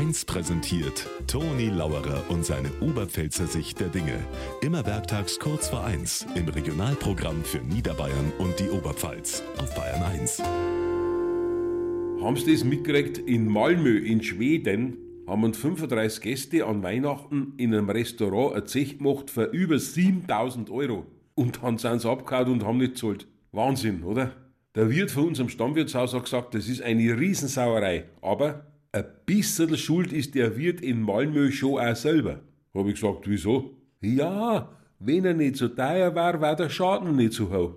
1 präsentiert Toni Lauerer und seine Oberpfälzer Sicht der Dinge. Immer werktags kurz vor 1 im Regionalprogramm für Niederbayern und die Oberpfalz auf Bayern 1. Haben Sie das mitgekriegt? In Malmö in Schweden haben uns 35 Gäste an Weihnachten in einem Restaurant ein Zech gemacht für über 7000 Euro. Und dann sind sie abgehauen und haben nicht gezahlt. Wahnsinn, oder? Der Wirt von unserem Stammwirtshaus hat gesagt, das ist eine Riesensauerei. Aber ein bisschen schuld ist der Wirt in Malmö schon auch selber. Hab ich gesagt, wieso? Ja, wenn er nicht so teuer war, war der Schaden nicht so hoch.